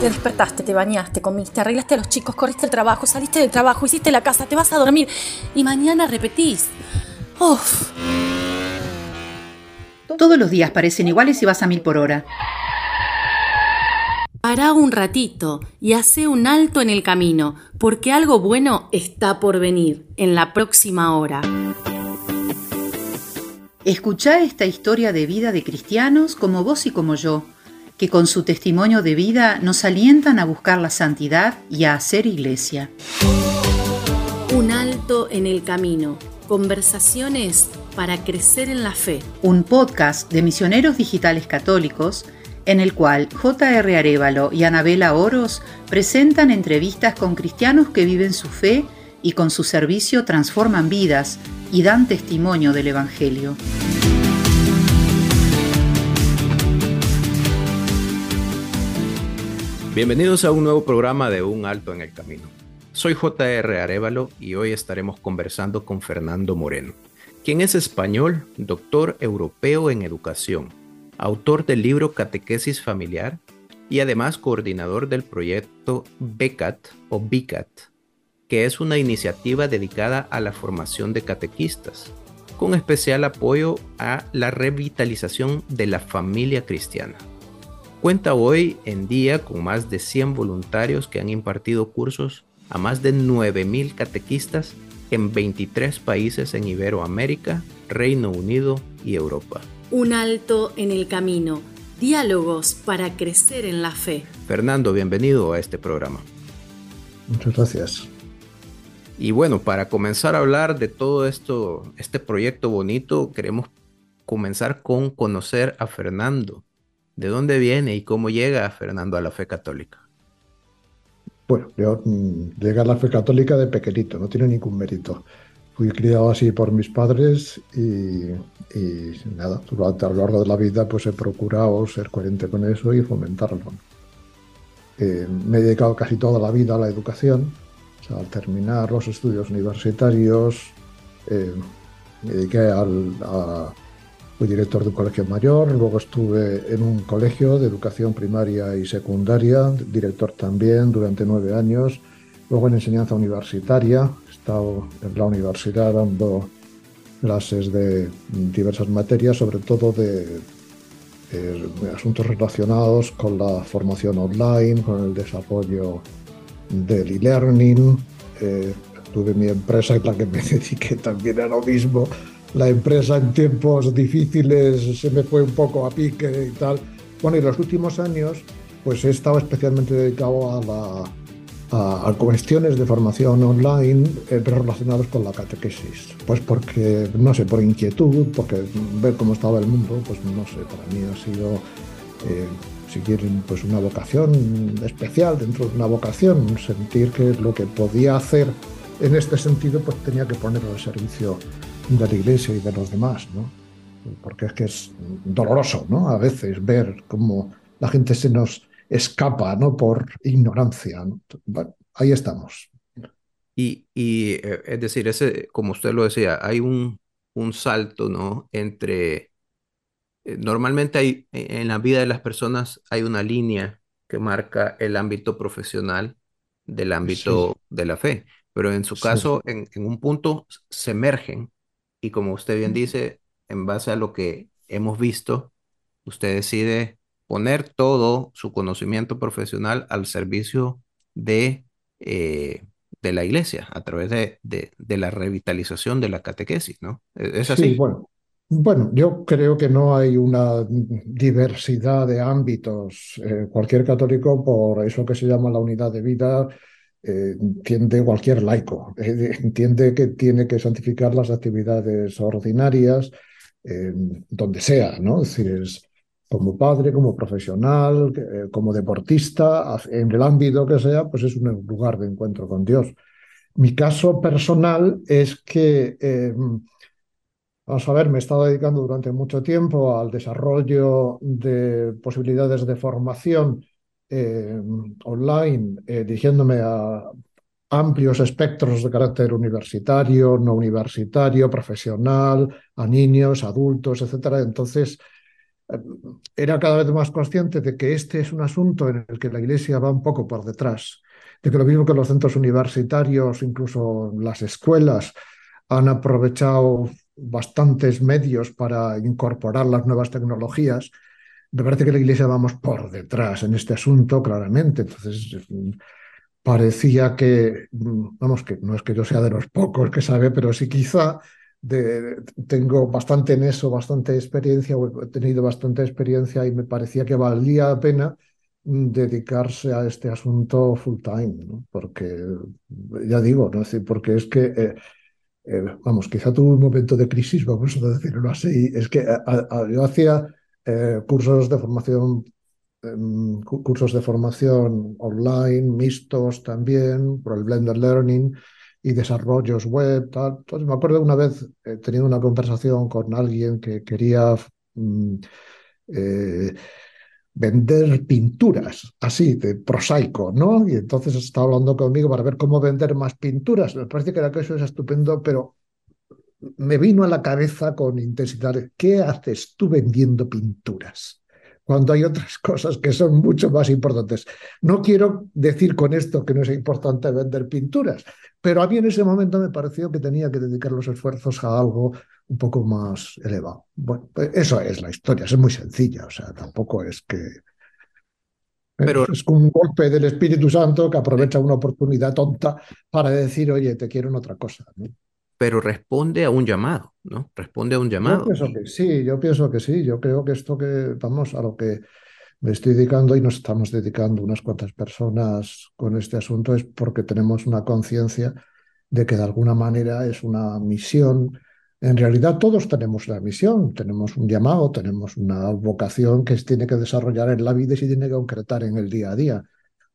Te despertaste, te bañaste, comiste, arreglaste a los chicos, corriste el trabajo, saliste del trabajo, hiciste la casa, te vas a dormir y mañana repetís. Uf. Todos los días parecen iguales y vas a mil por hora. Pará un ratito y hace un alto en el camino, porque algo bueno está por venir en la próxima hora. Escuchá esta historia de vida de cristianos como vos y como yo, que con su testimonio de vida nos alientan a buscar la santidad y a hacer iglesia. Un alto en el camino. Conversaciones para crecer en la fe. Un podcast de misioneros digitales católicos en el cual J.R. Arevalo y Anabela Oros presentan entrevistas con cristianos que viven su fe y con su servicio transforman vidas y dan testimonio del Evangelio. Bienvenidos a un nuevo programa de Un Alto en el Camino. Soy J.R. Arevalo y hoy estaremos conversando con Fernando Moreno, quien es español, doctor europeo en educación, autor del libro Catequesis Familiar y además coordinador del proyecto BECAT o BICAT, que es una iniciativa dedicada a la formación de catequistas, con especial apoyo a la revitalización de la familia cristiana. Cuenta hoy en día con más de 100 voluntarios que han impartido cursos a más de 9.000 catequistas en 23 países en Iberoamérica, Reino Unido y Europa. Un alto en el camino. Diálogos para crecer en la fe. Fernando, bienvenido a este programa. Muchas gracias. Y bueno, para comenzar a hablar de todo esto, este proyecto bonito, queremos comenzar con conocer a Fernando. ¿De dónde viene y cómo llega Fernando a la fe católica? Bueno, yo mm, llegué a la fe católica de pequeñito, no tiene ningún mérito fui criado así por mis padres y, nada, durante a lo largo de la vida pues he procurado ser coherente con eso y fomentarlo. Eh, me he dedicado casi toda la vida a la educación, o sea, al terminar los estudios universitarios eh, me dediqué al, a, fui director de un colegio mayor, luego estuve en un colegio de educación primaria y secundaria, director también durante nueve años, luego en enseñanza universitaria, estado en la universidad dando clases de diversas materias, sobre todo de, asuntos relacionados con la formación online, con el desarrollo del e-learning. Eh, tuve mi empresa en la que me dediqué también a lo mismo. La empresa en tiempos difíciles se me fue un poco a pique y tal. Bueno, y los últimos años pues he estado especialmente dedicado a la a, cuestiones de formación online eh, relacionadas con la catequesis. Pues porque, no sé, por inquietud, porque ver cómo estaba el mundo, pues no sé, para mí ha sido, eh, si quieren, pues una vocación especial dentro de una vocación, sentir que lo que podía hacer en este sentido, pues tenía que ponerlo al servicio de la iglesia y de los demás, ¿no? Porque es que es doloroso, ¿no? A veces ver cómo la gente se nos escapa, ¿no? Por ignorancia. Bueno, ahí estamos. Y, y, eh, es decir, ese, como usted lo decía, hay un, un salto, ¿no? Entre, eh, normalmente hay, en la vida de las personas hay una línea que marca el ámbito profesional del ámbito de la fe, pero en su caso, en, en un punto se emergen y como usted bien dice, en base a lo que hemos visto, usted decide poner todo su conocimiento profesional al servicio de, eh, de la iglesia a través de, de, la revitalización de la catequesis, ¿no? ¿E-, ¿Es así? Sí, bueno. Bueno, yo creo que no hay una diversidad de ámbitos. Eh, cualquier católico, por eso que se llama la unidad de vida, eh, entiende cualquier laico, entiende que tiene que santificar las actividades ordinarias donde sea, ¿no? Es decir, es, como padre, como profesional, eh, como deportista, en el ámbito que sea, pues es un lugar de encuentro con Dios. Mi caso personal es que, eh, vamos a ver, me he estado dedicando durante mucho tiempo al desarrollo de posibilidades de formación eh, online, dirigiéndome a amplios espectros de carácter universitario, no universitario, profesional, a niños, adultos, etc. Entonces, era cada vez más consciente de que este es un asunto en el que la Iglesia va un poco por detrás, de que lo mismo que los centros universitarios, incluso las escuelas, han aprovechado bastantes medios para incorporar las nuevas tecnologías, me parece que la Iglesia vamos por detrás en este asunto, claramente. Entonces, parecía que, vamos, que no es que yo sea de los pocos que sabe, pero sí quizá tengo bastante en eso, bastante experiencia, he tenido bastante experiencia y me parecía que valía la pena dedicarse a este asunto full time, ¿no? porque ya digo, ¿no? porque es que, eh, eh, vamos, quizá tuve un momento de crisis, vamos a decirlo así, es que yo hacía eh, cursos de formación em, cursos de formación online, mixtos también, por el Blender Learning, y desarrollos web, tal. Me acuerdo una vez he tenido una conversación con alguien que quería mm, eh, vender pinturas, así, de prosaico, ¿no? Y entonces estaba hablando conmigo para ver cómo vender más pinturas. Me parece que era que eso es estupendo, pero me vino a la cabeza con intensidad, ¿qué haces tú vendiendo pinturas? cuando hay otras cosas que son mucho más importantes. No quiero decir con esto que no es importante vender pinturas, pero a mí en ese momento me pareció que tenía que dedicar los esfuerzos a algo un poco más elevado. Bueno, pues eso es la historia, es muy sencilla, o sea, tampoco es que... Pero, es un golpe del Espíritu Santo que aprovecha una oportunidad tonta para decir, oye, te quiero en otra cosa. ¿no? Pero responde a un llamado, ¿no? Responde a un llamado. Yo pienso que sí, yo pienso que sí. Yo creo que esto que, vamos, a lo que me estoy dedicando y nos estamos dedicando unas cuantas personas con este asunto es porque tenemos una conciencia de que de alguna manera es una misión. En realidad todos tenemos una misión, tenemos un llamado, tenemos una vocación que se tiene que desarrollar en la vida y se tiene que concretar en el día a día.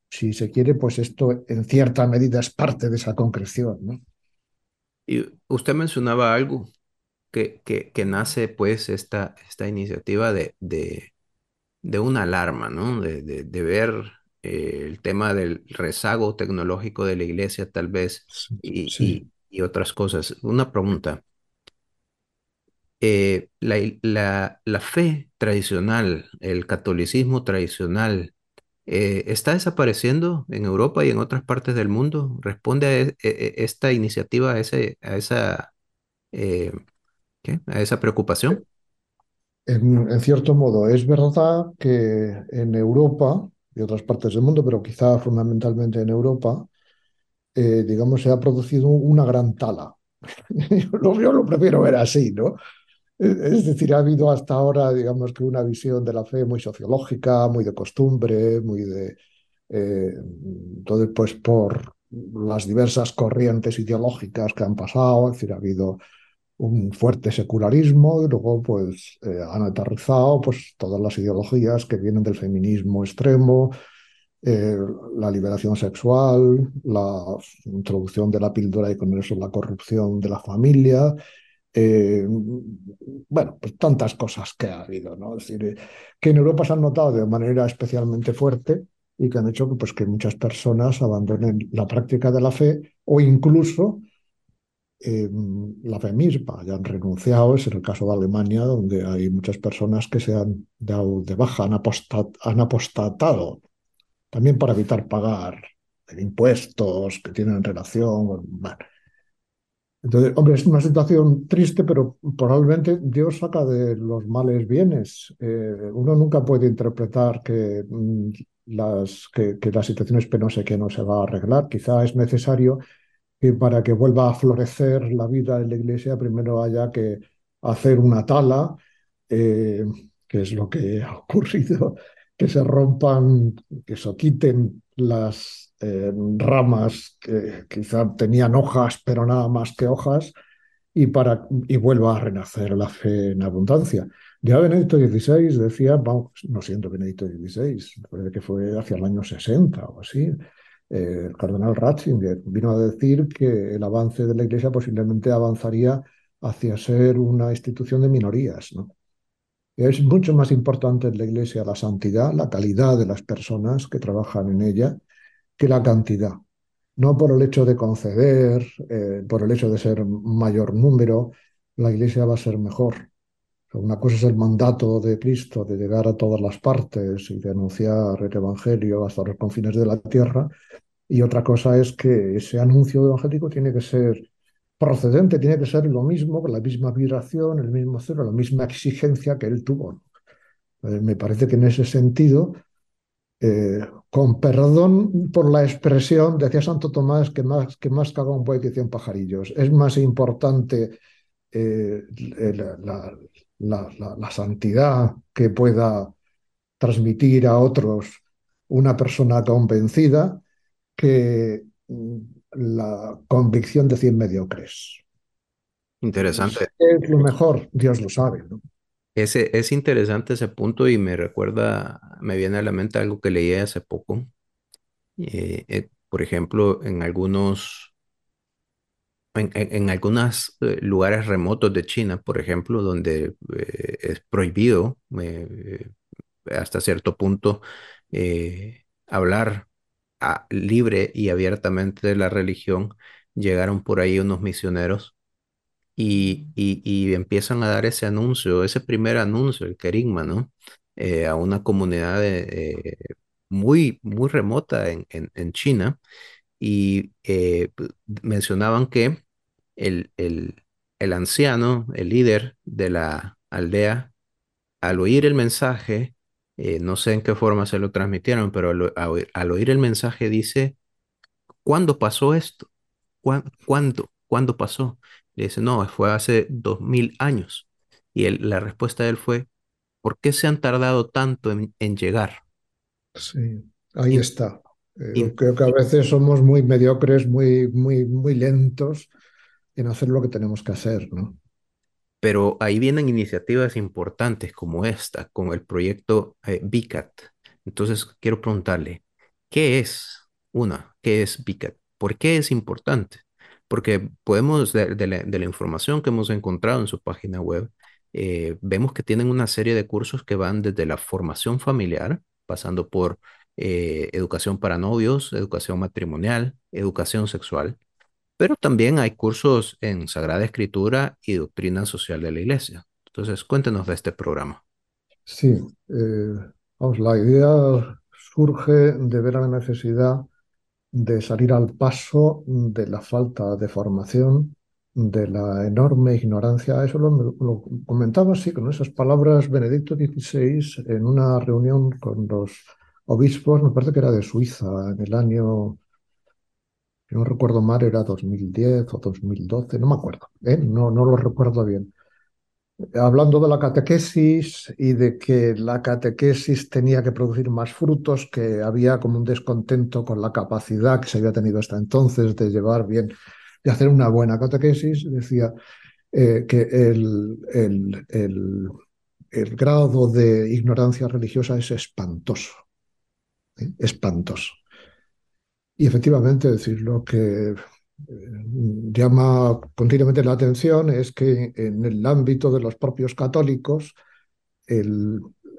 Si se quiere, pues esto en cierta medida es parte de esa concreción, ¿no? Y usted mencionaba algo que, que, nace pues esta, esta iniciativa de, de, de una alarma, ¿no? De, de, ver eh, el tema del rezago tecnológico de la iglesia tal vez y, y, otras cosas. Una pregunta. Eh, la, la, la fe tradicional, el catolicismo tradicional, eh, ¿está desapareciendo en Europa y en otras partes del mundo? ¿Responde a e, e, e, esta iniciativa, a, a, esa, eh, a esa preocupación? En, cierto modo, es verdad que en Europa y otras partes del mundo, pero quizá fundamentalmente en Europa, eh, digamos, se ha producido una gran tala. yo lo prefiero ver así, ¿no? Es decir, ha habido hasta ahora, digamos que una visión de la fe muy sociológica, muy de costumbre, muy de... Eh, pues por las diversas corrientes ideológicas que han pasado, es decir, ha habido un fuerte secularismo y luego pues eh, han aterrizado pues todas las ideologías que vienen del feminismo extremo, eh, la liberación sexual, la introducción de la píldora y con eso la corrupción de la familia, eh, bueno, pues tantas cosas que ha habido, ¿no? Es decir, que en Europa se han notado de manera especialmente fuerte y que han hecho pues, que muchas personas abandonen la práctica de la fe o incluso eh, la fe misma, hayan renunciado, es el caso de Alemania, donde hay muchas personas que se han dado de baja, han, apostatado, también para evitar pagar impuestos que tienen relación, bueno, entonces, hombre, es una situación triste, pero probablemente Dios saca de los males bienes. Eh, uno nunca puede interpretar que, mm, las, que, la situación es penosa y que no se va a arreglar. Quizá es necesario que para que vuelva a florecer la vida en la iglesia, primero haya que hacer una tala, eh, que es lo que ha ocurrido, que se rompan, que se quiten las ramas que quizá tenían hojas, pero nada más que hojas, y, para, y vuelva a renacer la fe en abundancia. Ya Benedicto XVI decía, vamos, no siendo Benedicto XVI, parece que fue hacia el año 60 o así, eh, el cardenal Ratzinger vino a decir que el avance de la Iglesia posiblemente avanzaría hacia ser una institución de minorías. ¿no? Es mucho más importante en la Iglesia la santidad, la calidad de las personas que trabajan en ella, que la cantidad. No por el hecho de conceder, eh, por el hecho de ser mayor número, la iglesia va a ser mejor. Una cosa es el mandato de Cristo de llegar a todas las partes y de anunciar el Evangelio hasta los confines de la tierra, y otra cosa es que ese anuncio evangélico tiene que ser procedente, tiene que ser lo mismo, con la misma vibración, el mismo cero, la misma exigencia que él tuvo. me parece que en ese sentido, eh, con perdón por la expresión, decía Santo Tomás que más que más caga un buey que cien pajarillos. Es más importante eh, la, la, santidad que pueda transmitir a otros una persona convencida que mm, la convicción de cien mediocres. Interesante. Es lo mejor, Dios lo sabe. Ese, es interesante ese punto y me recuerda, me viene a la mente algo que leí hace poco. Eh, eh, por ejemplo, en algunos, en, algunos eh, lugares remotos de China, por ejemplo, donde es prohibido hasta cierto punto hablar libre y abiertamente de la religión, llegaron por ahí unos misioneros y, y, empiezan a dar ese anuncio, ese primer anuncio, el querigma, ¿no? Eh, a una comunidad eh, muy, muy remota en, en, China y eh, mencionaban que el, el, el anciano, el líder de la aldea, al oír el mensaje, no sé en qué forma se lo transmitieron, pero al, oír el mensaje dice, ¿cuándo pasó esto? ¿Cuándo? ¿Cuándo pasó? Le dice, no, fue hace dos mil años. Y la respuesta de él fue, ¿por qué se han tardado tanto en, llegar? Sí, ahí está. Eh, creo que a veces somos muy mediocres, muy, muy, muy lentos en hacer lo que tenemos que hacer, ¿no? Pero ahí vienen iniciativas importantes como esta, con el proyecto eh, BICAT. Entonces, quiero preguntarle, ¿qué es una? ¿Qué es BICAT? ¿Por qué es importante? Porque podemos, de, la, información que hemos encontrado en su página web, eh, vemos que tienen una serie de cursos que van desde la formación familiar, pasando por eh, educación para novios, educación matrimonial, educación sexual, pero también hay cursos en Sagrada Escritura y Doctrina Social de la Iglesia. Entonces, cuéntenos de este programa. Sí, eh, la idea surge de ver la necesidad de salir al paso de la falta de formación, de la enorme ignorancia. Eso lo, lo comentaba así, con esas palabras Benedicto XVI en una reunión con los obispos, me parece que era de Suiza, en el año no recuerdo mal, era 2010 o 2012, no me acuerdo, ¿eh? no, no lo recuerdo bien. Hablando de la catequesis y de que la catequesis tenía que producir más frutos, que había como un descontento con la capacidad que se había tenido hasta entonces de llevar bien, de hacer una buena catequesis, decía eh, que el, el, el, grado de ignorancia religiosa es espantoso, ¿eh? espantoso. Y efectivamente, decir, lo que llama continuamente la atención es que en el ámbito de los propios católicos,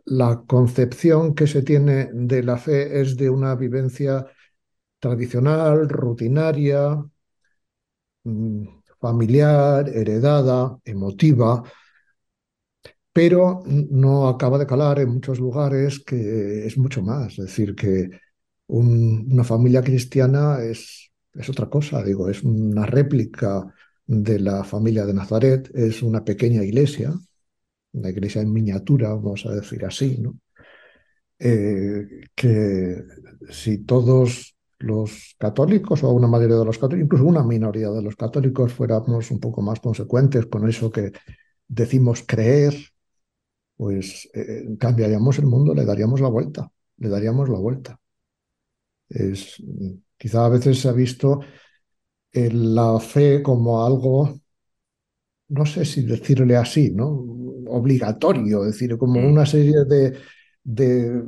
la concepción que se tiene de la fe es de una vivencia tradicional, rutinaria, mm, familiar, heredada, emotiva, pero no acaba de calar en muchos lugares que es mucho más, es decir, que una familia cristiana es, es otra cosa, digo, es una réplica de la familia de Nazaret, es una pequeña iglesia, una iglesia en miniatura, vamos a decir así, ¿no? Eh, que si todos los católicos o una mayoría de los católicos, incluso una minoría de los católicos fuéramos un poco más consecuentes con eso que decimos creer, pues eh, cambiaríamos el mundo, le daríamos la vuelta, le daríamos la vuelta. Es, quizá a veces se ha visto la fe como algo, no sé si decirle así, ¿no? Obligatorio, es decir, como mm. una serie de, de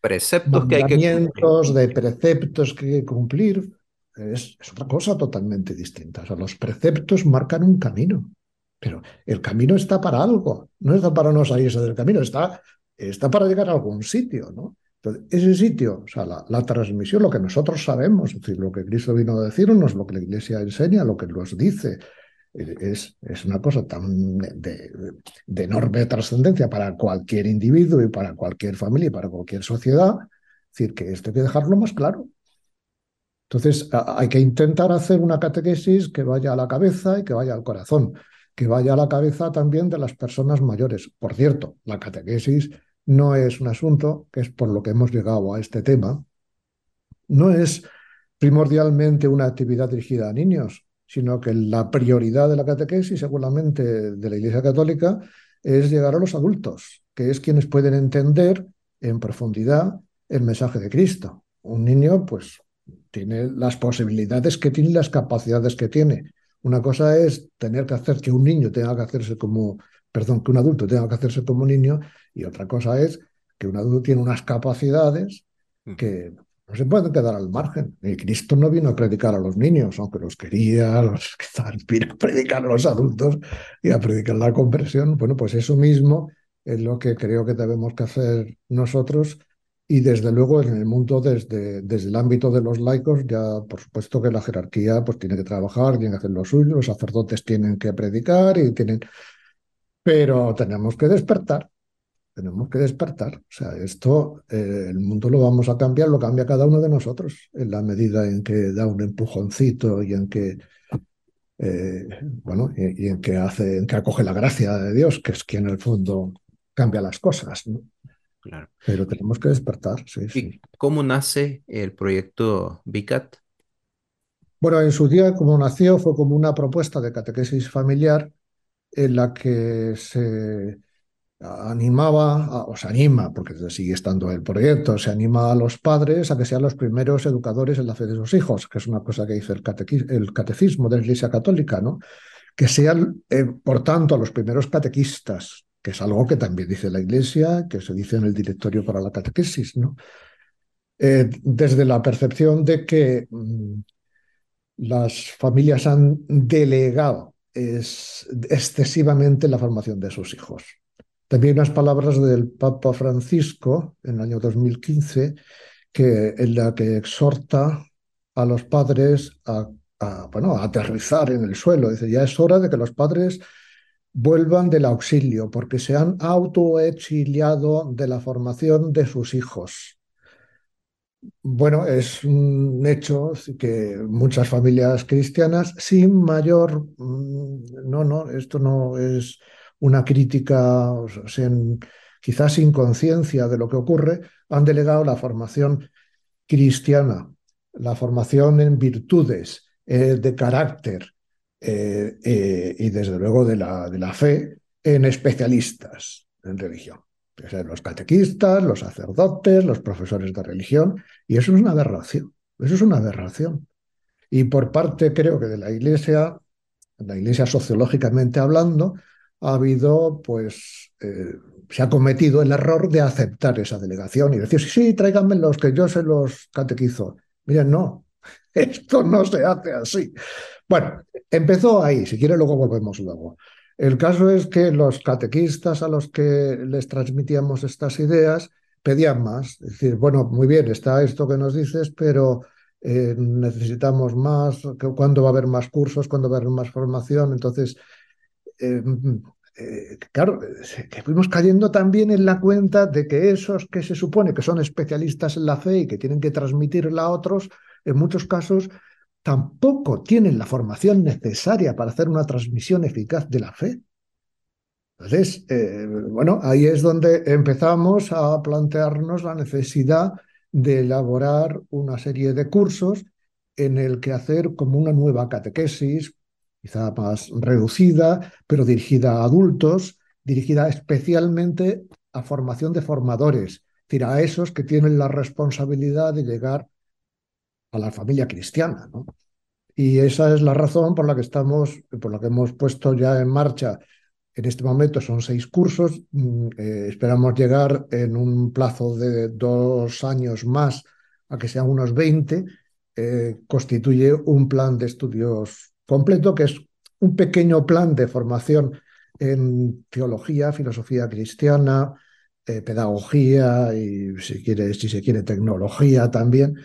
preceptos que hay que cumplir. de preceptos que hay que cumplir. Es, es, otra cosa totalmente distinta. O sea, los preceptos marcan un camino, pero el camino está para algo, no está para no salirse del camino, está, está para llegar a algún sitio, ¿no? Entonces, ese sitio, o sea, la, transmisión, lo que nosotros sabemos, decir, lo que Cristo vino a decirnos, lo que la Iglesia enseña, lo que nos dice, es, es una cosa tan de, de enorme trascendencia para cualquier individuo y para cualquier familia y para cualquier sociedad. Es decir, que esto hay que dejarlo más claro. Entonces, hay que intentar hacer una catequesis que vaya a la cabeza y que vaya al corazón, que vaya a la cabeza también de las personas mayores. Por cierto, la catequesis no es un asunto, que es por lo que hemos llegado a este tema, no es primordialmente una actividad dirigida a niños, sino que la prioridad de la catequesis, seguramente de la Iglesia Católica, es llegar a los adultos, que es quienes pueden entender en profundidad el mensaje de Cristo. Un niño, pues, tiene las posibilidades que tiene las capacidades que tiene. Una cosa es tener que hacer que un niño tenga que hacerse como, perdón, que un adulto tenga que hacerse como niño, y otra cosa es que un adulto tiene unas capacidades mm. que no se pueden quedar al margen. Y Cristo no vino a predicar a los niños, aunque los quería, los vino a predicar a los adultos y a predicar la conversión. Bueno, pues eso mismo es lo que creo que debemos que hacer nosotros. Y desde luego en el mundo, desde, desde el ámbito de los laicos, ya por supuesto que la jerarquía pues tiene que trabajar, tiene que hacer lo suyo, los sacerdotes tienen que predicar y tienen... Pero tenemos que despertar, tenemos que despertar. O sea, esto, eh, el mundo lo vamos a cambiar, lo cambia cada uno de nosotros en la medida en que da un empujoncito y en que, eh, bueno, y, en que hace, en que acoge la gracia de Dios, que es quien en el fondo cambia las cosas. ¿no? Claro. Pero tenemos que despertar, sí, ¿Y cómo nace el proyecto VICAT? Bueno, en su día, como nació, fue como una propuesta de catequesis familiar en la que se animaba, o se anima, porque sigue estando el proyecto, se anima a los padres a que sean los primeros educadores en la fe de sus hijos, que es una cosa que dice el, catecismo de la Iglesia Católica, ¿no? Que sean, eh, por tanto, los primeros catequistas, que es algo que también dice la Iglesia, que se dice en el directorio para la catequesis, ¿no? Eh, desde la percepción de que mm, las familias han delegado es, excesivamente la formación de sus hijos. También unas palabras del Papa Francisco en el año 2015, que, en la que exhorta a los padres a, bueno, a aterrizar en el suelo. Dice, ya es hora de que los padres vuelvan del auxilio, porque se han autoexiliado de la formación de sus hijos. Bueno, es un hecho que muchas familias cristianas sin mayor, mm, no, no, esto no es una crítica, quizás sin conciencia de lo que ocurre, han delegado la formación cristiana, la formación en virtudes, eh, de carácter eh, eh, y desde luego de la, de la fe en especialistas en religión. Los catequistas, los sacerdotes, los profesores de religión, y eso es una aberración, eso es una aberración. Y por parte, creo que de la Iglesia, la Iglesia sociológicamente hablando, ha habido, pues, eh, se ha cometido el error de aceptar esa delegación y decir, sí, sí, tráiganme los que yo se los catequizo. Miren, no, esto no se hace así. Bueno, empezó ahí, si quiere luego volvemos luego. El caso es que los catequistas a los que les transmitíamos estas ideas pedían más. Es decir, bueno, muy bien, está esto que nos dices, pero eh, necesitamos más, ¿cuándo va a haber más cursos? ¿Cuándo va a haber más formación? Entonces, eh, eh, claro, que fuimos cayendo también en la cuenta de que esos que se supone que son especialistas en la fe y que tienen que transmitirla a otros, en muchos casos tampoco tienen la formación necesaria para hacer una transmisión eficaz de la fe. Entonces, eh, bueno, ahí es donde empezamos a plantearnos la necesidad de elaborar una serie de cursos en el que hacer como una nueva catequesis, quizá más reducida, pero dirigida a adultos, dirigida especialmente a formación de formadores, es decir, a esos que tienen la responsabilidad de llegar a la familia cristiana. ¿no? Y esa es la razón por la que estamos, por la que hemos puesto ya en marcha. En este momento son seis cursos. Mm, eh, esperamos llegar en un plazo de dos años más a que sean unos 20. Eh, constituye un plan de estudios completo, que es un pequeño plan de formación en teología, filosofía cristiana, eh, pedagogía y si, se quiere tecnología también,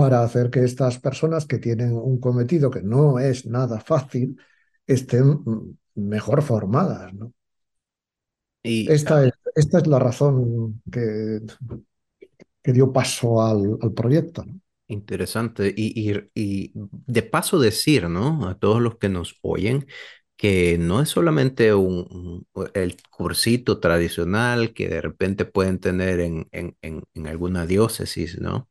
para hacer que estas personas que tienen un cometido que no es nada fácil, estén mejor formadas. ¿no? Y, esta, es, esta es la razón que, que dio paso al, al proyecto. ¿no? Interesante. Y, y, y, de paso decir, ¿no? A todos los que nos oyen, que no es solamente un, el cursito tradicional que de repente pueden tener en, en, en, alguna diócesis, ¿no?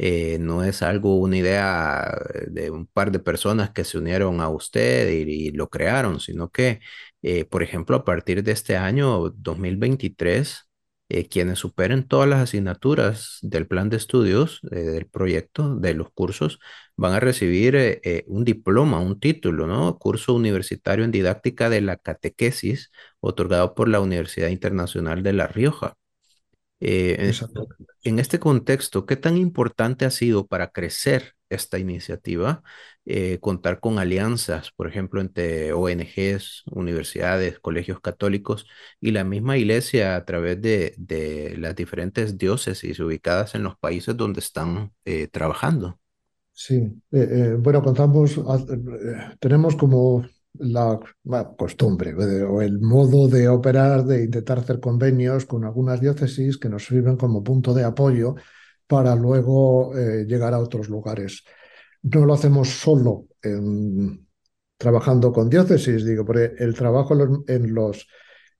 Eh, no es algo, una idea de un par de personas que se unieron a usted y, lo crearon, sino que, eh, por ejemplo, a partir de este año 2023, eh, quienes superen todas las asignaturas del plan de estudios del proyecto, de los cursos, van a recibir un diploma, un título, ¿no? Curso universitario en didáctica de la catequesis, otorgado por la Universidad Internacional de La Rioja. En este contexto, ¿qué tan importante ha sido para crecer esta iniciativa contar con alianzas, por ejemplo, entre ONGs, universidades, colegios católicos y la misma iglesia a través de, de las diferentes diócesis ubicadas en los países donde están trabajando? Sí, eh, eh, bueno, contamos, eh, tenemos como la costumbre o el modo de operar de intentar hacer convenios con algunas diócesis que nos sirven como punto de apoyo para luego llegar a otros lugares. No lo hacemos solo trabajando con diócesis, digo, porque el trabajo en los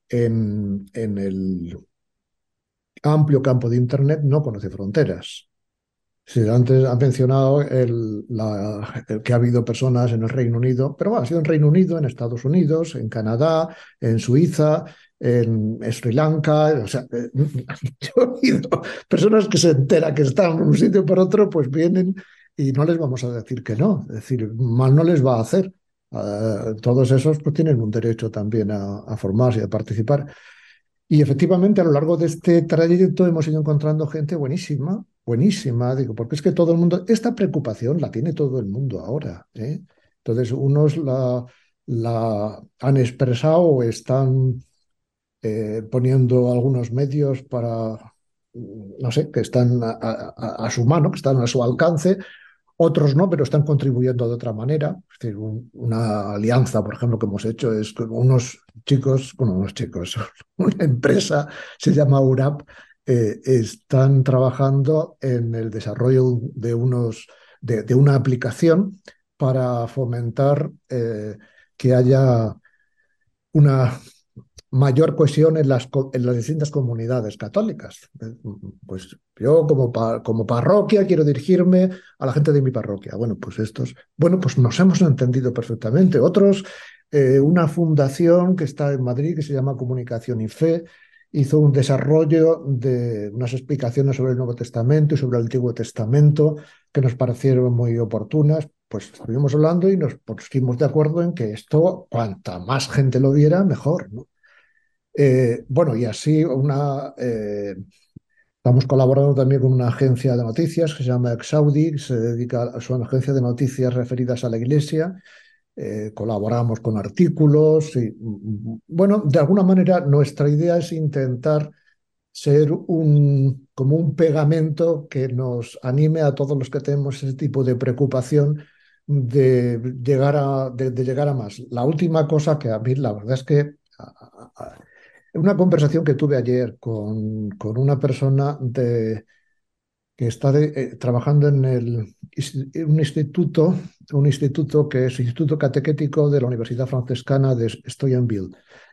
en, en el amplio campo de Internet no conoce fronteras. Antes ha mencionado el, que ha habido personas en el Reino Unido, pero bueno, ha sido en Reino Unido, en Estados Unidos, en Canadá, en Suiza, en Sri Lanka. O sea, eh, he oído personas que se enteran que están en un sitio por otro, pues vienen y no les vamos a decir que no. Es decir, mal no les va a hacer. Uh, todos esos pues, tienen un derecho también a, a formarse y a participar. Y efectivamente, a lo largo de este trayecto hemos ido encontrando gente buenísima, buenísima, digo, porque es que todo el mundo, esta preocupación la tiene todo el mundo ahora. ¿eh? Entonces, unos la, han expresado o están eh, poniendo algunos medios para, no sé, que están a, a, su mano, que están a su alcance, otros no, pero están contribuyendo de otra manera. Es decir, una alianza, por ejemplo, que hemos hecho es con unos chicos, bueno, unos chicos, una empresa se llama URAP, eh, están trabajando en el desarrollo de, unos, de, una aplicación para fomentar eh, que haya una mayor cohesión en las, en las distintas comunidades católicas. Pues yo como, como parroquia quiero dirigirme a la gente de mi parroquia. Bueno, pues estos, bueno, pues nos hemos entendido perfectamente. Otros, eh, una fundación que está en Madrid que se llama Comunicación y Fe, hizo un desarrollo de unas explicaciones sobre el Nuevo Testamento y sobre el Antiguo Testamento que nos parecieron muy oportunas. Pues estuvimos hablando y nos pusimos de acuerdo en que esto, cuanta más gente lo viera, mejor. ¿no? Eh, bueno, y así una... Eh, estamos colaborando también con una agencia de noticias que se llama Exaudi, que se dedica a su agencia de noticias referidas a la Iglesia eh, colaboramos con artículos y, bueno, de alguna manera nuestra idea es intentar ser un, como un pegamento que nos anime a todos los que tenemos ese tipo de preocupación de llegar a, de, llegar a más. La última cosa que a mí la verdad es que una conversación que tuve ayer con, con una persona de, que está eh, trabajando en el, un instituto, un instituto que es el Instituto Catequético de la Universidad Francescana de Stoyanville,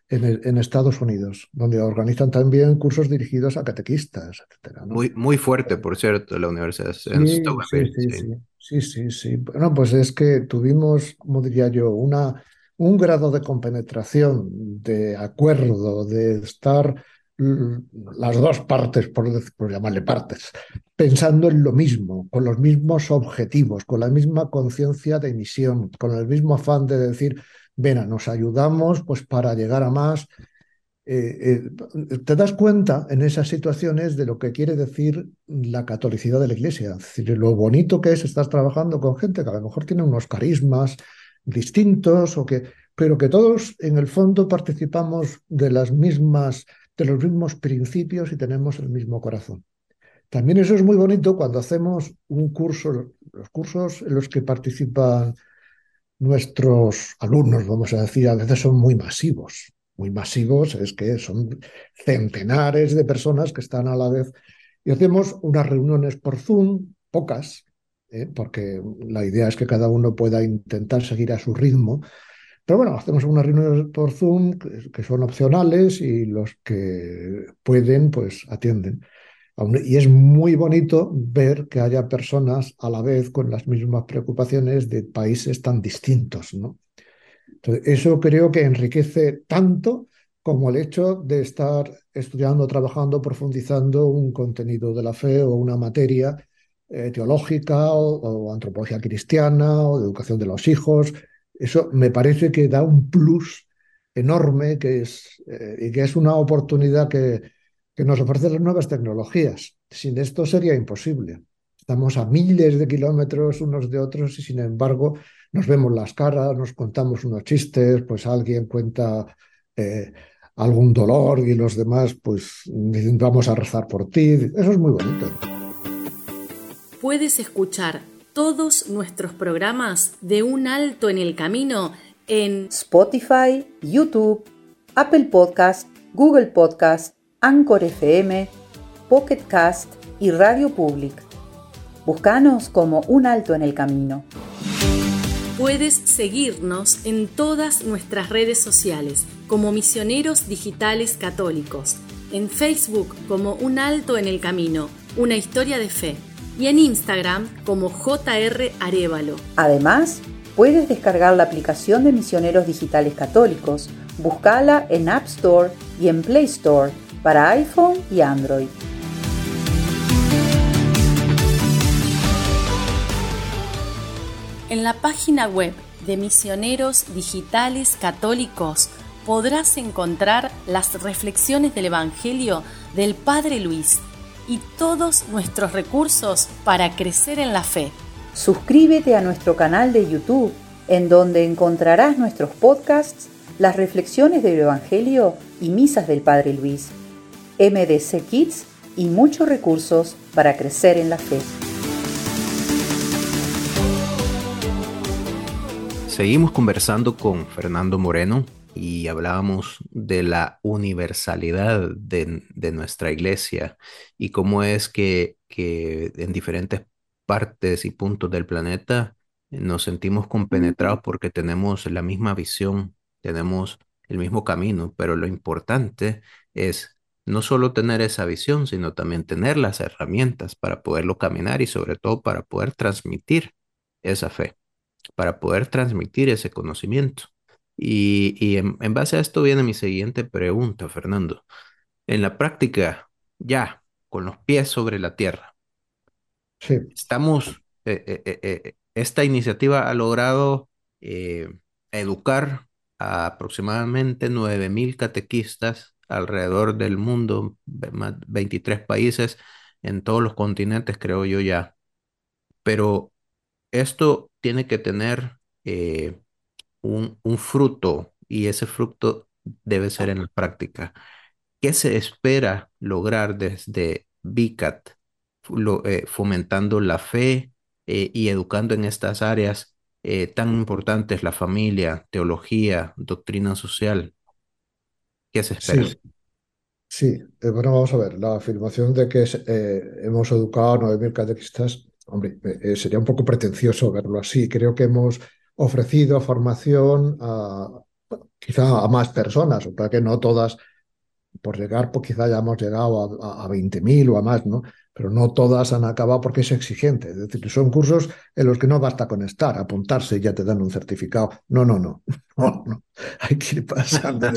en, en, Estados Unidos, donde organizan también cursos dirigidos a catequistas, etc. Muy, muy fuerte, por cierto, la universidad en sí, sí, sí, sí, sí, sí. Bueno, pues es que tuvimos, como diría yo, una, un grado de compenetración, de acuerdo, de estar las dos partes, por, por, llamarle partes, pensando en lo mismo, con los mismos objetivos, con la misma conciencia de misión, con el mismo afán de decir, ven, nos ayudamos pues para llegar a más. Eh, eh, te das cuenta en esas situaciones de lo que quiere decir la catolicidad de la Iglesia, es decir, lo bonito que es estar trabajando con gente que a lo mejor tiene unos carismas distintos, o que, pero que todos en el fondo participamos de las mismas de los mismos principios y tenemos el mismo corazón. También eso es muy bonito cuando hacemos un curso, los cursos en los que participan nuestros alumnos, vamos a decir, a veces son muy masivos. Muy masivos es que son centenares de personas que están a la vez. Y hacemos unas reuniones por Zoom, pocas, ¿eh? porque la idea es que cada uno pueda intentar seguir a su ritmo. Pero bueno, hacemos unas reuniones por Zoom que son opcionales y los que pueden, pues atienden. Y es muy bonito ver que haya personas a la vez con las mismas preocupaciones de países tan distintos, ¿no? Eso creo que enriquece tanto como el hecho de estar estudiando, trabajando, profundizando un contenido de la fe o una materia eh, teológica o, antropología cristiana o de educación de los hijos. Eso me parece que da un plus enorme que es, eh, y que es una oportunidad que, que nos ofrecen las nuevas tecnologías. Sin esto sería imposible. Estamos a miles de kilómetros unos de otros y sin embargo nos vemos las caras, nos contamos unos chistes, pues alguien cuenta eh, algún dolor y los demás pues dicen vamos a rezar por ti. Eso es muy bonito. Puedes escuchar todos nuestros programas de un alto en el camino en Spotify, YouTube, Apple Podcast, Google Podcast Anchor FM, Pocket Cast y Radio Public. Búscanos como Un Alto en el Camino. Puedes seguirnos en todas nuestras redes sociales como Misioneros Digitales Católicos, en Facebook como Un Alto en el Camino, una historia de fe, y en Instagram como JR Arevalo. Además, puedes descargar la aplicación de Misioneros Digitales Católicos, buscala en App Store y en Play Store para iPhone y Android. En la página web de Misioneros Digitales Católicos podrás encontrar las reflexiones del Evangelio del Padre Luis y todos nuestros recursos para crecer en la fe. Suscríbete a nuestro canal de YouTube, en donde encontrarás nuestros podcasts, las reflexiones del Evangelio y misas del Padre Luis. MDC Kids y muchos recursos para crecer en la fe. Seguimos conversando con Fernando Moreno y hablábamos de la universalidad de, nuestra iglesia y cómo es que, que, en diferentes partes y puntos del planeta nos sentimos compenetrados porque tenemos la misma visión, tenemos el mismo camino, pero lo importante es no solo tener esa visión, sino también tener las herramientas para poderlo caminar y sobre todo para poder transmitir esa fe, para poder transmitir ese conocimiento. Y, en, base a esto viene mi siguiente pregunta, Fernando. En la práctica, ya, con los pies sobre la tierra, sí. estamos, eh, eh, eh, esta iniciativa ha logrado educar a aproximadamente 9.000 catequistas alrededor del mundo, 23 países en todos los continentes, creo yo ya. Pero esto tiene que tener eh, un, fruto y ese fruto debe ser en la práctica. ¿Qué se espera lograr desde VICAT, eh, fomentando la fe eh, y educando en estas áreas tan importantes, la familia, teología, doctrina social? ¿Qué se espera? Sí, eh, bueno, vamos a ver, la afirmación de que eh, hemos educado a 9.000 catequistas, hombre, eh, sería un poco pretencioso verlo así. Creo que hemos ofrecido formación a quizá a más personas, o para que no todas, por llegar, pues quizá ya hemos llegado a, a 20.000 o a más, ¿no? Pero no todas han acabado porque es exigente. Es decir, son cursos en los que no basta con estar, apuntarse y ya te dan un certificado. No, no, no. Hay que ir pasando,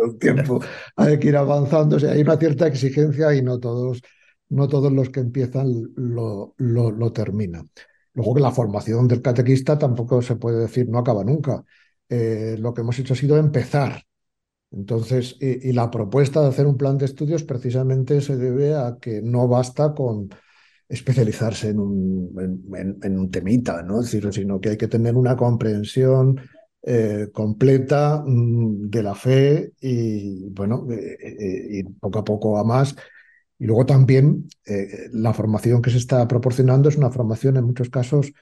un tiempo, hay que ir avanzando. hay una cierta exigencia y no todos, no todos los que empiezan lo, lo, terminan. Luego que la formación del catequista tampoco se puede decir no acaba nunca. Eh, lo que hemos hecho ha sido empezar entonces, y, la propuesta de hacer un plan de estudios precisamente se debe a que no basta con especializarse en un, en, un temita, ¿no? decir, sino que hay que tener una comprensión eh, completa mm, de la fe y, bueno, eh, eh, y poco a poco a más. Y luego también la formación que se está proporcionando es una formación en muchos casos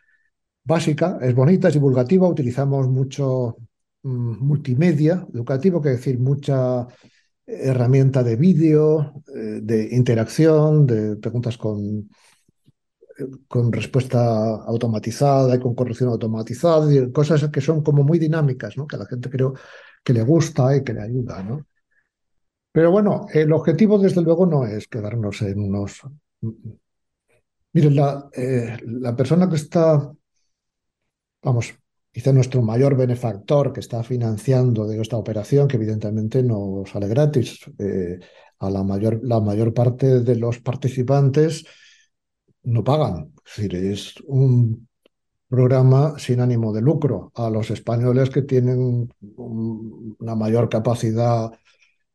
básica, es bonita, es divulgativa, utilizamos mucho multimedia educativo, que decir, mucha herramienta de vídeo, eh, de interacción, de preguntas con, con respuesta automatizada y con corrección automatizada, cosas que son como muy dinámicas, que a la gente creo que le gusta y que le ayuda. ¿no? Pero bueno, el objetivo desde luego no es quedarnos en unos... Miren, la, eh, la persona que está, vamos, quizá nuestro mayor benefactor que está financiando de esta operación, que evidentemente no sale gratis, eh, a la mayor, la mayor parte de los participantes no pagan. Es decir, es un programa sin ánimo de lucro. A los españoles que tienen una mayor capacidad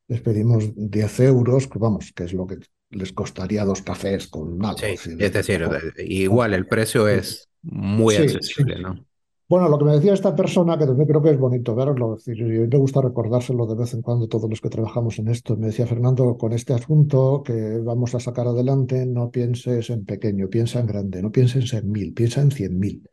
les pedimos 10 euros, que vamos, que es lo que les costaría dos cafés con nada. Sí, es decir, igual el precio es muy accesible, ¿no? Bueno, lo que me decía esta persona, que también creo que es bonito verlo, y me gusta recordárselo de vez en cuando todos los que trabajamos en esto, me decía Fernando, con este asunto que vamos a sacar adelante, no pienses en pequeño, piensa en grande, no pienses en mil, piensa en cien mil.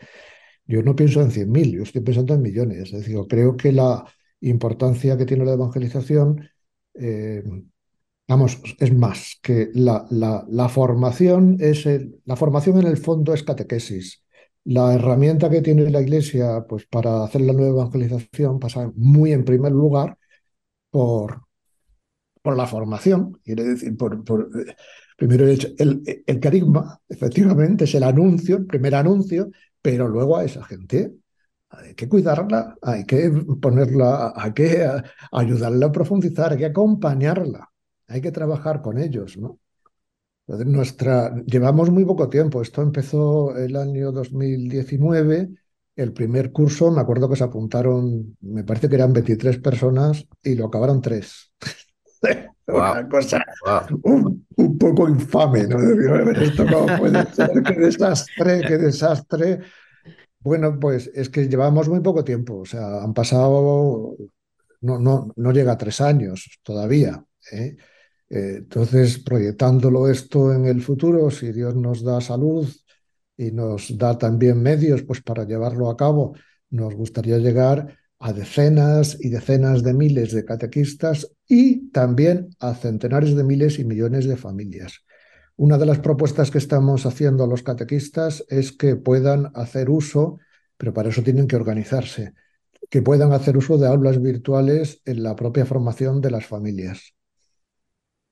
Yo no pienso en cien mil, yo estoy pensando en millones. Es decir, creo que la importancia que tiene la evangelización, eh, vamos, es más, que la, la, la formación es el, la formación en el fondo es catequesis la herramienta que tiene la Iglesia pues, para hacer la nueva evangelización pasa muy en primer lugar por, por la formación, quiere decir, por, primero el, el, carisma, efectivamente, es el anuncio, el primer anuncio, pero luego a esa gente hay que cuidarla, hay que ponerla, hay que ayudarla a profundizar, hay que acompañarla, hay que trabajar con ellos, ¿no? Nuestra, llevamos muy poco tiempo. Esto empezó el año 2019. El primer curso, me acuerdo que se apuntaron, me parece que eran 23 personas y lo acabaron tres. Una cosa un, poco infame, ¿no? Esto cómo puede ser, qué desastre, qué desastre. Bueno, pues es que llevamos muy poco tiempo, o sea, han pasado, no, no, no llega a tres años todavía. ¿eh? Entonces, proyectándolo esto en el futuro, si Dios nos da salud y nos da también medios pues, para llevarlo a cabo, nos gustaría llegar a decenas y decenas de miles de catequistas y también a centenares de miles y millones de familias. Una de las propuestas que estamos haciendo a los catequistas es que puedan hacer uso, pero para eso tienen que organizarse, que puedan hacer uso de aulas virtuales en la propia formación de las familias.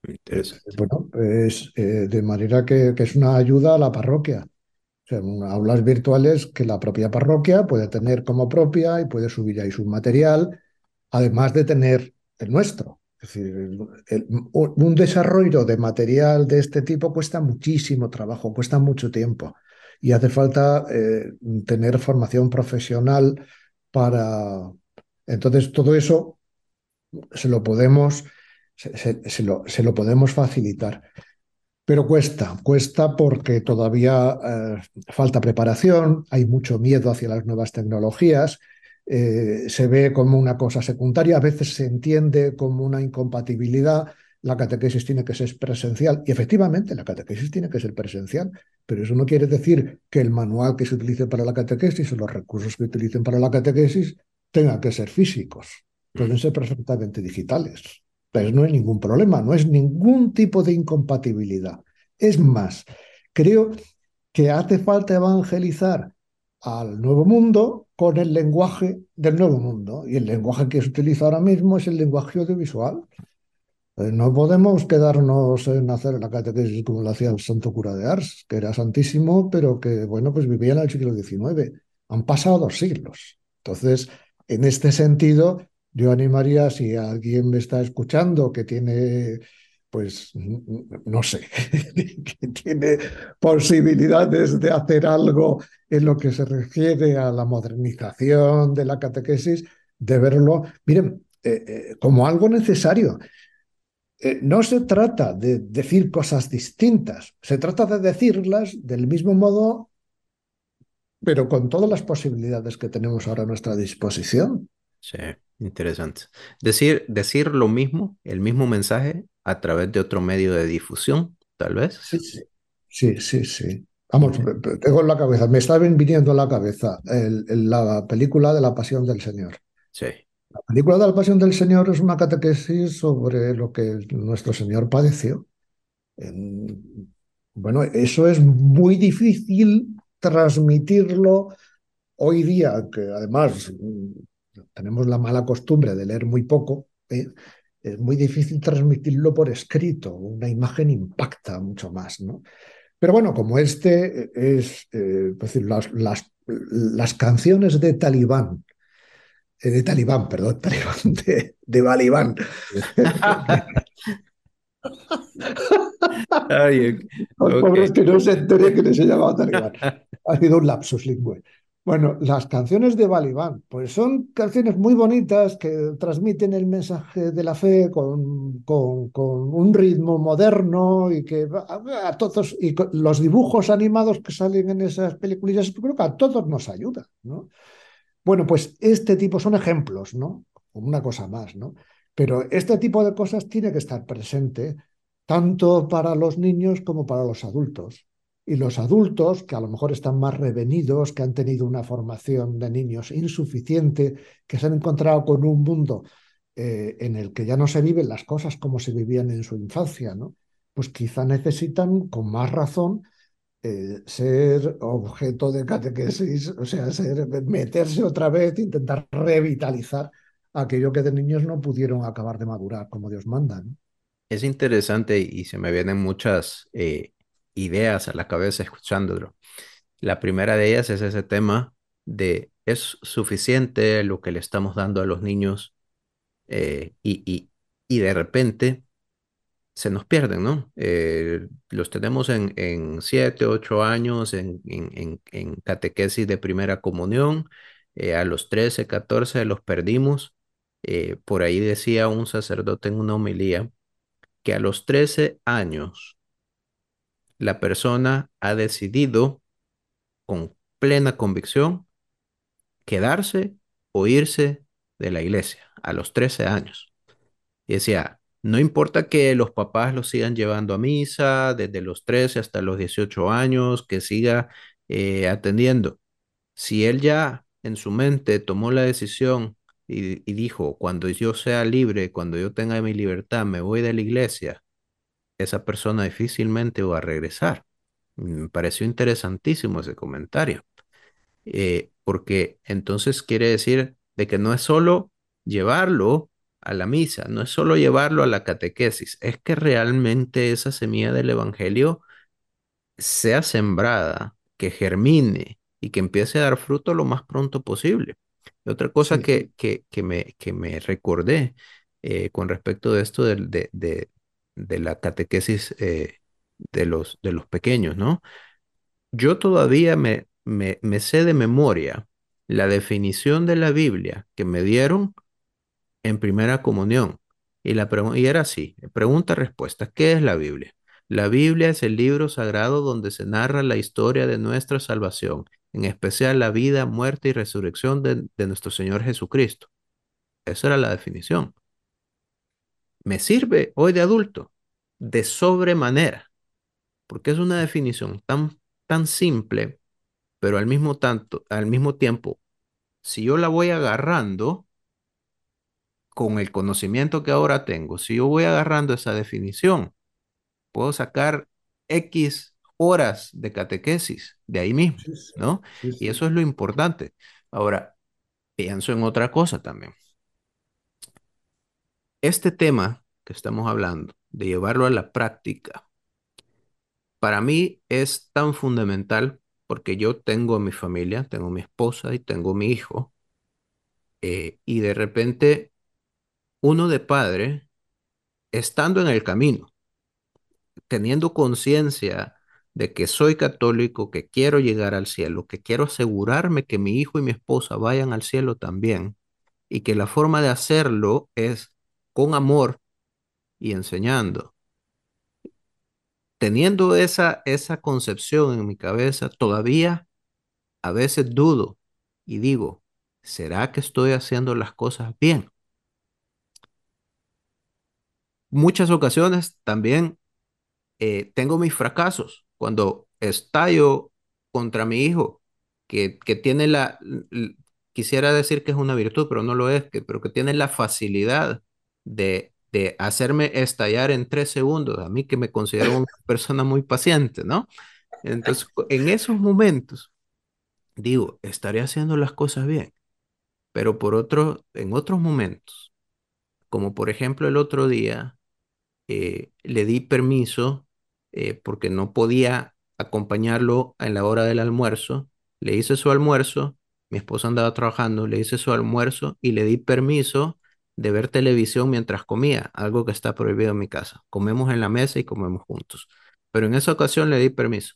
Bueno, es eh, de manera que, es una ayuda a la parroquia. O sea, aulas virtuales que la propia parroquia puede tener como propia y puede subir ahí su material, además de tener el nuestro. Es decir, un desarrollo de material de este tipo cuesta muchísimo trabajo, cuesta mucho tiempo y hace falta eh, tener formación profesional para... Entonces, todo eso se lo podemos se, lo, se, lo, podemos facilitar. Pero cuesta, cuesta porque todavía eh, falta preparación, hay mucho miedo hacia las nuevas tecnologías, eh, se ve como una cosa secundaria, a veces se entiende como una incompatibilidad, la catequesis tiene que ser presencial y efectivamente la catequesis tiene que ser presencial, pero eso no quiere decir que el manual que se utilice para la catequesis o los recursos que utilicen para la catequesis tengan que ser físicos, pueden ser perfectamente digitales. Pero no hay ningún problema, no es ningún tipo de incompatibilidad. Es más, creo que hace falta evangelizar al nuevo mundo con el lenguaje del nuevo mundo. Y el lenguaje que se utiliza ahora mismo es el lenguaje audiovisual. Eh, no podemos quedarnos en hacer la catequesis como lo hacía el santo cura de Ars, que era santísimo, pero que, bueno, pues vivía en el siglo XIX. Han pasado dos siglos. Entonces, en este sentido, yo animaría, si alguien me está escuchando que tiene, pues, no sé, que tiene posibilidades de hacer algo en lo que se refiere a la modernización de la catequesis, de verlo, miren, eh, eh, como algo necesario. Eh, no se trata de decir cosas distintas, se trata de decirlas del mismo modo, pero con todas las posibilidades que tenemos ahora a nuestra disposición. Sí. Interesante. Decir, decir lo mismo, el mismo mensaje a través de otro medio de difusión, tal vez. Sí, sí, sí, sí. Vamos, tengo en la cabeza, me está viniendo a la cabeza la película de la Pasión del Señor. Sí. La película de la Pasión del Señor es una catequesis sobre lo que nuestro Señor padeció. Bueno, eso es muy difícil transmitirlo hoy día, que además tenemos la mala costumbre de leer muy poco. ¿eh? Es muy difícil transmitirlo por escrito. Una imagen impacta mucho más, ¿no? Pero bueno, como este es, eh, decir, las, las, las, canciones de Talibán, eh, de Talibán, perdón, Talibán, de, de Balibán. Ay, Los pobres que no se enteren que les he llamado Talibán. Ha sido un lapsus lingüe. Bueno, las canciones de Balibán, pues son canciones muy bonitas que transmiten el mensaje de la fe con, un ritmo moderno y que a, todos, y los dibujos animados que salen en esas películas, creo que a todos nos ayudan, ¿no? Bueno, pues este tipo son ejemplos, ¿no? Una cosa más, ¿no? Pero este tipo de cosas tiene que estar presente tanto para los niños como para los adultos. Y los adultos, que a lo mejor están más revenidos, que han tenido una formación de niños insuficiente, que se han encontrado con un mundo eh, en el que ya no se viven las cosas como se vivían en su infancia, ¿no? pues quizá necesitan con más razón eh, ser objeto de catequesis, o sea, meterse otra vez, intentar revitalizar aquello que de niños no pudieron acabar de madurar como Dios manda. Es interesante y se me vienen muchas eh, ideas a la cabeza escuchándolo. La primera de ellas es ese tema de es suficiente lo que le estamos dando a los niños eh, y, y, de repente se nos pierden, ¿no? Eh, los tenemos en, en 7, 8 años en, en, en, catequesis de primera comunión, eh, a los 13, 14 los perdimos. por ahí decía un sacerdote en una homilía que a los 13 años la persona ha decidido con plena convicción quedarse o irse de la iglesia a los 13 años. Y decía, no importa que los papás lo sigan llevando a misa desde los 13 hasta los 18 años, que siga eh, atendiendo. Si él ya en su mente tomó la decisión y, y dijo, cuando yo sea libre, cuando yo tenga mi libertad, me voy de la iglesia, esa persona difícilmente va a regresar. Me pareció interesantísimo ese comentario, eh, porque entonces quiere decir de que no es solo llevarlo a la misa, no es solo llevarlo a la catequesis, es que realmente esa semilla del Evangelio sea sembrada, que germine y que empiece a dar fruto lo más pronto posible. otra cosa que, que, que, me, que me recordé eh, con respecto de esto de, de, de la catequesis eh, de, los, de los pequeños, ¿no? Yo todavía me, me, sé de memoria la definición de la Biblia que me dieron en primera comunión. Y, la y era así, pregunta-respuesta, ¿qué es la Biblia? La Biblia es el libro sagrado donde se narra la historia de nuestra salvación, en especial la vida, muerte y resurrección de, de nuestro Señor Jesucristo. Esa era la definición me sirve hoy de adulto de sobremanera, porque es una definición tan, tan simple, pero al mismo, tanto, al mismo tiempo, si yo la voy agarrando con el conocimiento que ahora tengo, si yo voy agarrando esa definición, puedo sacar X horas de catequesis de ahí mismo, ¿no? Y eso es lo importante. Ahora, pienso en otra cosa también este tema que estamos hablando, de llevarlo a la práctica, para mí es tan fundamental porque yo tengo mi familia, tengo mi esposa y tengo mi hijo, eh, y de repente uno de padre, estando en el camino, teniendo conciencia de que soy católico, que quiero llegar al cielo, que quiero asegurarme que mi hijo y mi esposa vayan al cielo también, y que la forma de hacerlo es con amor y enseñando. Teniendo esa, esa concepción en mi cabeza, todavía a veces dudo y digo, ¿será que estoy haciendo las cosas bien? Muchas ocasiones también eh, tengo mis fracasos cuando estallo contra mi hijo, que, que tiene la, quisiera decir que es una virtud, pero no lo es, que, pero que tiene la facilidad de, de hacerme estallar en tres segundos, a mí que me considero una persona muy paciente, ¿no? Entonces, en esos momentos, digo, estaré haciendo las cosas bien, pero por otro, en otros momentos, como por ejemplo el otro día, eh, le di permiso eh, porque no podía acompañarlo en la hora del almuerzo, le hice su almuerzo, mi esposa andaba trabajando, le hice su almuerzo y le di permiso de ver televisión mientras comía, algo que está prohibido en mi casa. Comemos en la mesa y comemos juntos. Pero en esa ocasión le di permiso.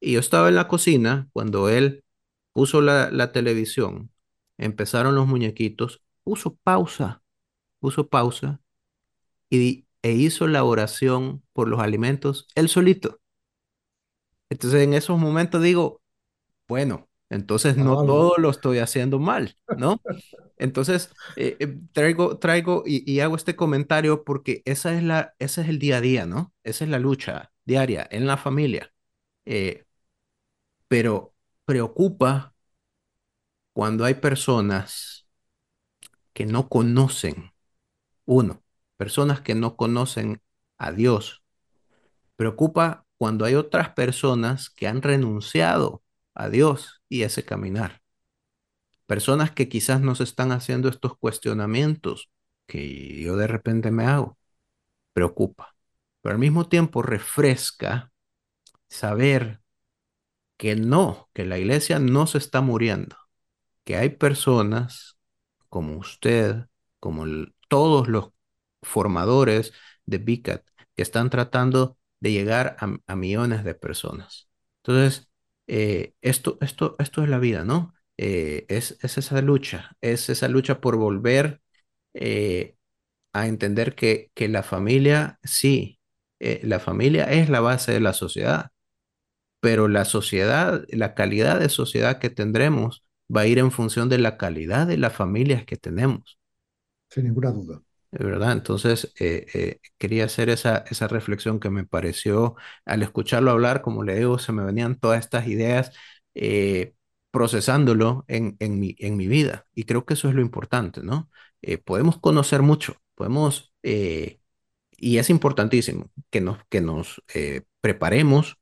Y yo estaba en la cocina cuando él puso la, la televisión, empezaron los muñequitos, puso pausa, puso pausa y, e hizo la oración por los alimentos él solito. Entonces en esos momentos digo, bueno, entonces no todo lo estoy haciendo mal, ¿no? Entonces eh, eh, traigo, traigo y, hago este comentario porque esa es la, ese es el día a día, ¿no? Esa es la lucha diaria en la familia. Eh, pero preocupa cuando hay personas que no conocen, uno, personas que no conocen a Dios. Preocupa cuando hay otras personas que han renunciado a Dios y ese caminar. Personas que quizás nos están haciendo estos cuestionamientos que yo de repente me hago. Preocupa. Pero al mismo tiempo refresca saber que no, que la iglesia no se está muriendo, que hay personas como usted, como todos los formadores de BICAT, que están tratando de llegar a millones de personas. Entonces, eh, esto, esto, esto es la vida, ¿no? Eh, es, esa lucha, es esa lucha por volver eh, a entender que, que, la familia, sí, la familia es la base de la sociedad, pero la sociedad, la calidad de sociedad que tendremos va a ir en función de la calidad de las familias que tenemos. Sin ninguna duda. ¿Verdad? Entonces, eh, eh, quería hacer esa, esa reflexión que me pareció, al escucharlo hablar, como le digo, se me venían todas estas ideas eh, procesándolo en, en, mi, en mi vida. Y creo que eso es lo importante, ¿no? podemos conocer mucho, podemos, y es importantísimo que nos, que nos preparemos,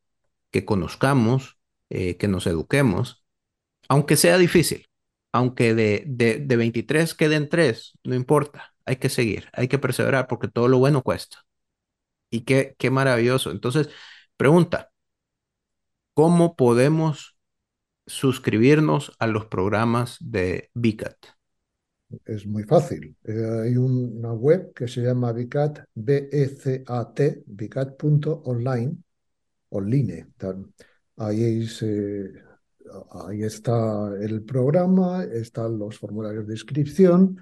que conozcamos, que nos eduquemos, aunque sea difícil, aunque de, de, de 23 queden 3, no importa hay que seguir, hay que perseverar porque todo lo bueno cuesta. Y qué, qué maravilloso. Entonces, pregunta, ¿cómo podemos suscribirnos a los programas de BICAT? Es muy fácil. Eh, hay una web que se llama BICAT, B-E-C-A-T, online. Ahí, ahí está el programa, están los formularios de inscripción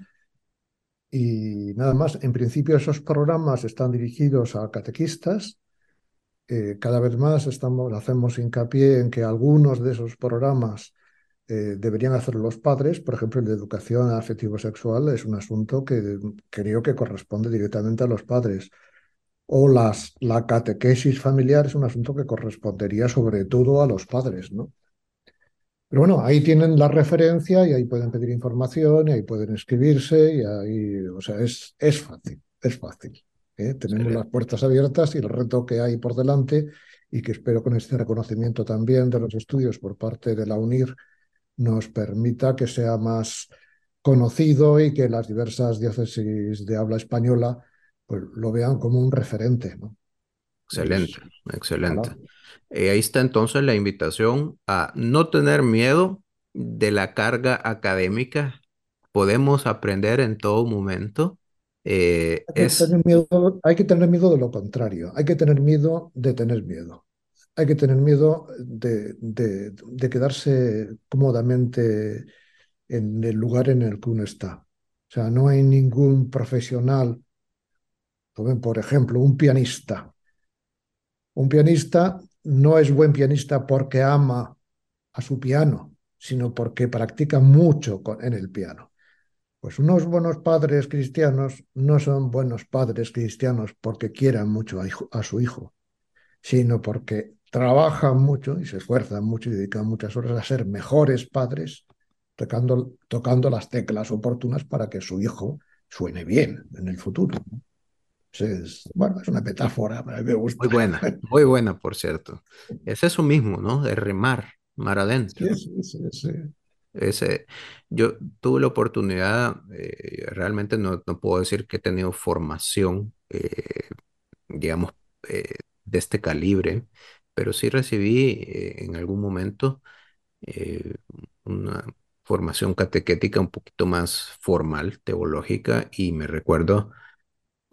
y nada más, en principio esos programas están dirigidos a catequistas. Eh, cada vez más estamos, hacemos hincapié en que algunos de esos programas eh, deberían hacer los padres. Por ejemplo, el de educación afectivo-sexual es un asunto que creo que corresponde directamente a los padres. O las, la catequesis familiar es un asunto que correspondería sobre todo a los padres, ¿no? Pero bueno, ahí tienen la referencia y ahí pueden pedir información y ahí pueden escribirse y ahí, o sea, es, es fácil, es fácil. ¿eh? Tenemos las puertas abiertas y el reto que hay por delante y que espero con este reconocimiento también de los estudios por parte de la UNIR nos permita que sea más conocido y que las diversas diócesis de habla española pues, lo vean como un referente. ¿no? Excelente, excelente. Eh, ahí está entonces la invitación a no tener miedo de la carga académica. Podemos aprender en todo momento. Eh, hay, que tener miedo, hay que tener miedo de lo contrario. Hay que tener miedo de tener miedo. Hay que tener miedo de, de, quedarse cómodamente en el lugar en el que uno está. O sea, no hay ningún profesional, por ejemplo, un pianista. Un pianista no es buen pianista porque ama a su piano, sino porque practica mucho en el piano. Pues unos buenos padres cristianos no son buenos padres cristianos porque quieran mucho a, su hijo, sino porque trabajan mucho y se esfuerzan mucho y dedican muchas horas a ser mejores padres, tocando, tocando las teclas oportunas para que su hijo suene bien en el futuro. Es, bueno, es una metáfora, me gusta. Muy buena, muy buena, por cierto. Es eso mismo, ¿no? De remar, mar adentro. Sí, sí, sí, Ese, yo tuve la oportunidad, eh, realmente no, no, puedo decir que he tenido formación, eh, digamos, eh, de este calibre, pero sí recibí eh, en algún momento eh, una formación catequética un poquito más formal, teológica, y me recuerdo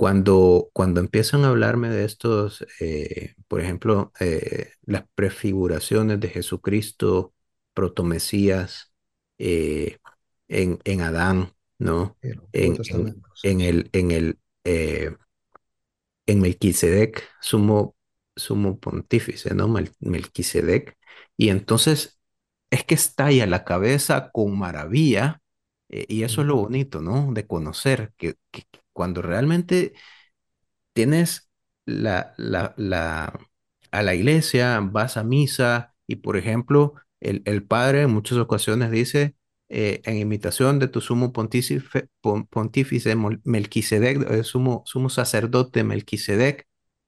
cuando, cuando empiezan a hablarme de estos, eh, por ejemplo, las prefiguraciones de Jesucristo, protomesías, en, en Adán, ¿no? En, en, en el, en el en Melquisedec, sumo sumo pontífice, ¿no? Melquisedec. Y entonces es que estalla la cabeza con maravilla, eh, y eso es lo bonito, ¿no? De conocer que, que cuando realmente tienes la, la, la, a la iglesia, vas a misa, y por ejemplo, el, el padre en muchas ocasiones dice, eh, en imitación de tu sumo pontífice, pontífice Melquisedec, el sumo, sumo sacerdote Melquisedec,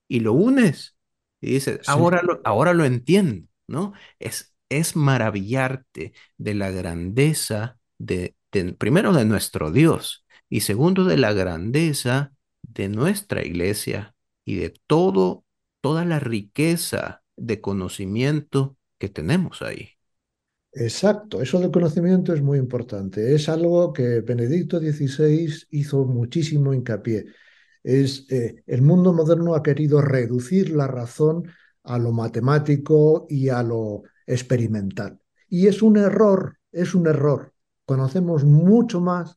y lo unes y dices, ahora, lo, ahora lo entiendo, ¿no? Es, es maravillarte de la grandeza de, primero, de nuestro Dios y segundo, de la grandeza de nuestra iglesia y de todo, toda la riqueza de conocimiento que tenemos ahí. Exacto, eso del conocimiento es muy importante. Es algo que Benedicto XVI hizo muchísimo hincapié es eh, el mundo moderno ha querido reducir la razón a lo matemático y a lo experimental. Y es un error, es un error. Conocemos mucho más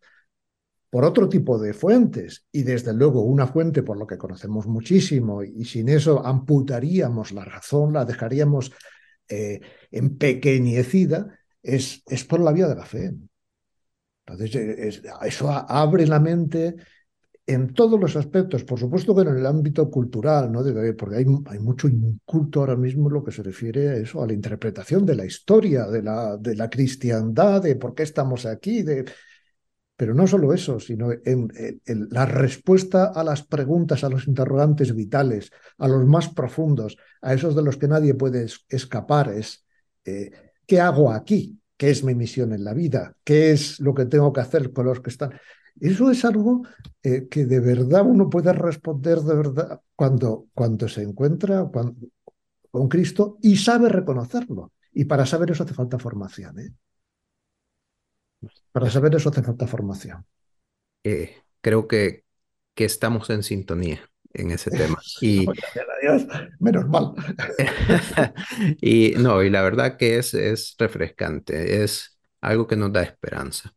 por otro tipo de fuentes y desde luego una fuente por lo que conocemos muchísimo y sin eso amputaríamos la razón, la dejaríamos eh, empequeñecida, es, es por la vía de la fe. Entonces, eso abre la mente en todos los aspectos, por supuesto que en el ámbito cultural, ¿no? porque hay, hay, mucho inculto ahora mismo lo que se refiere a eso, a la interpretación de la historia, de la, de la cristiandad, de por qué estamos aquí, de... pero no solo eso, sino la respuesta a las preguntas, a los interrogantes vitales, a los más profundos, a esos de los que nadie puede escapar, es eh, ¿qué hago aquí? ¿Qué es mi misión en la vida? ¿Qué es lo que tengo que hacer con los que están? Eso es algo eh, que de verdad uno puede responder de verdad cuando, cuando se encuentra con Cristo y sabe reconocerlo. Y para saber eso hace falta formación. ¿eh? Para saber eso hace falta formación. Eh, creo que, que estamos en sintonía en ese tema. Y, menos mal. y no, y la verdad que es, es refrescante, es algo que nos da esperanza.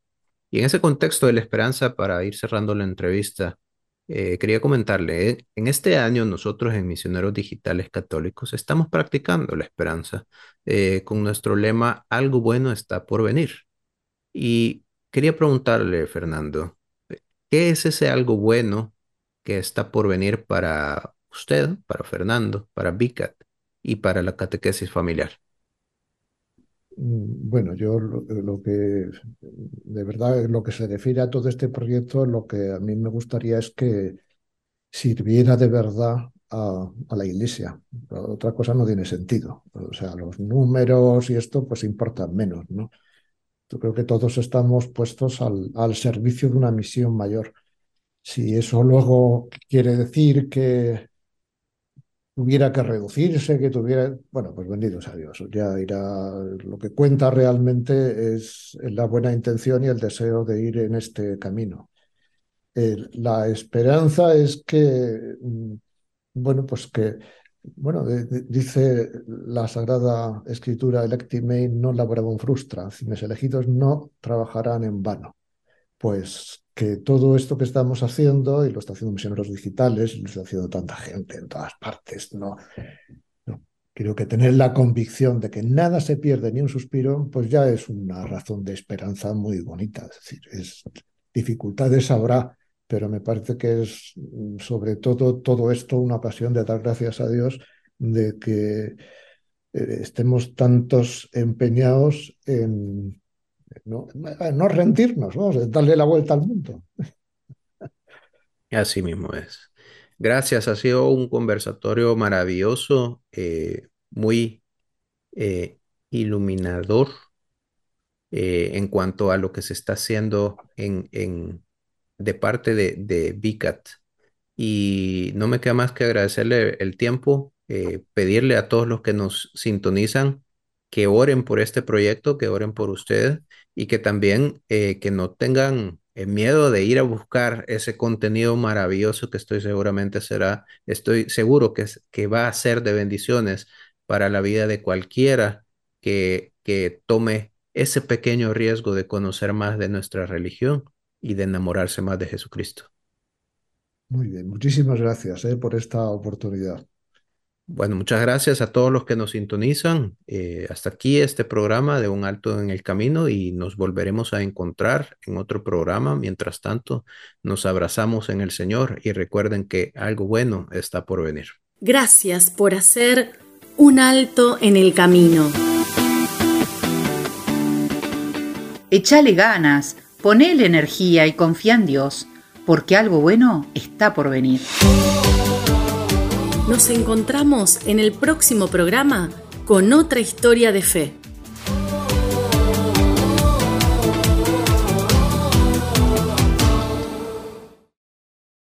Y en ese contexto de la esperanza, para ir cerrando la entrevista, eh, quería comentarle, eh, en este año nosotros en Misioneros Digitales Católicos estamos practicando la esperanza eh, con nuestro lema, algo bueno está por venir. Y quería preguntarle, Fernando, ¿qué es ese algo bueno que está por venir para usted, para Fernando, para VICAT y para la catequesis familiar? Mm, bueno, yo lo, que, de verdad, lo que se refiere a todo este proyecto, lo que a mí me gustaría es que sirviera de verdad a, la Iglesia. Otra cosa no tiene sentido. O sea, los números y esto pues importan menos, ¿no? Yo creo que todos estamos puestos al, al servicio de una misión mayor. Si eso luego quiere decir que tuviera que reducirse, que tuviera, bueno, pues benditos a Dios, ya irá, lo que cuenta realmente es la buena intención y el deseo de ir en este camino. la esperanza es que, mm, bueno, pues que, bueno, dice la Sagrada Escritura, electi mei non laborabum frustra, mis elegidos no trabajarán en vano. Pues que todo esto que estamos haciendo, y lo está haciendo Misioneros Digitales, y lo está haciendo tanta gente en todas partes, no, no, creo que tener la convicción de que nada se pierde ni un suspiro, pues ya es una razón de esperanza muy bonita. Es decir, es, dificultades habrá, pero me parece que es sobre todo todo esto una ocasión de dar gracias a Dios de que eh, estemos tantos empeñados en no, no rendirnos, vamos, darle la vuelta al mundo. Así mismo es. Gracias, ha sido un conversatorio maravilloso, eh, muy eh, iluminador en cuanto a lo que se está haciendo en, en de parte de, de. Y no me queda más que agradecerle el tiempo, pedirle a todos los que nos sintonizan que oren por este proyecto, que oren por ustedes y que también que no tengan miedo de ir a buscar ese contenido maravilloso que estoy seguramente será, estoy seguro que, que va a ser de bendiciones para la vida de cualquiera que, que tome ese pequeño riesgo de conocer más de nuestra religión y de enamorarse más de Jesucristo. Muy bien, muchísimas gracias eh, por esta oportunidad. Bueno, muchas gracias a todos los que nos sintonizan. Eh, hasta aquí este programa de Un Alto en el Camino y nos volveremos a encontrar en otro programa. Mientras tanto, nos abrazamos en el Señor y recuerden que algo bueno está por venir. Gracias por hacer un alto en el camino. Echale ganas, ponele energía y confía en Dios, porque algo bueno está por venir. Nos encontramos en el próximo programa con otra historia de fe.